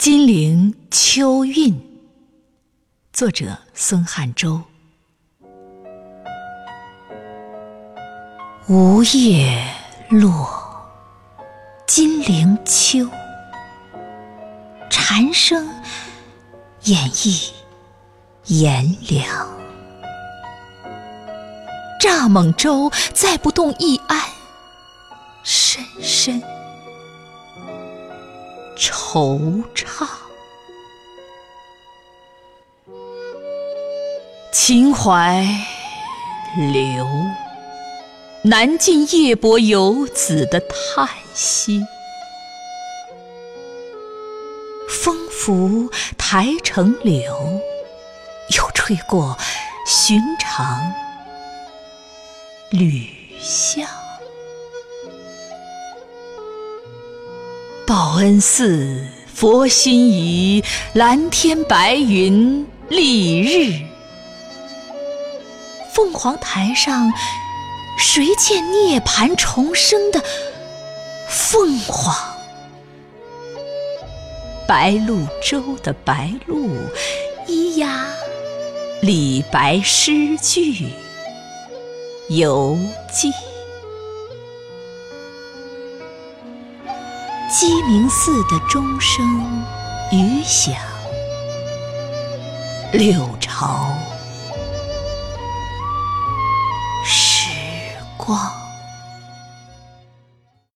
金陵秋韵，作者孙汉洲。梧叶落，金陵秋。蝉声演绎炎凉。蚱蜢舟载不动易安，深深。惆怅，秦淮流，难尽夜泊游子的叹息。风拂台城柳，又吹过寻常旅巷。报恩寺，佛心怡，蓝天白云丽日。凤凰台上，谁见涅槃重生的凤凰？白鹭洲的白鹭，咿呀李白诗句游记。鸡鸣寺的钟声余响，六朝时光。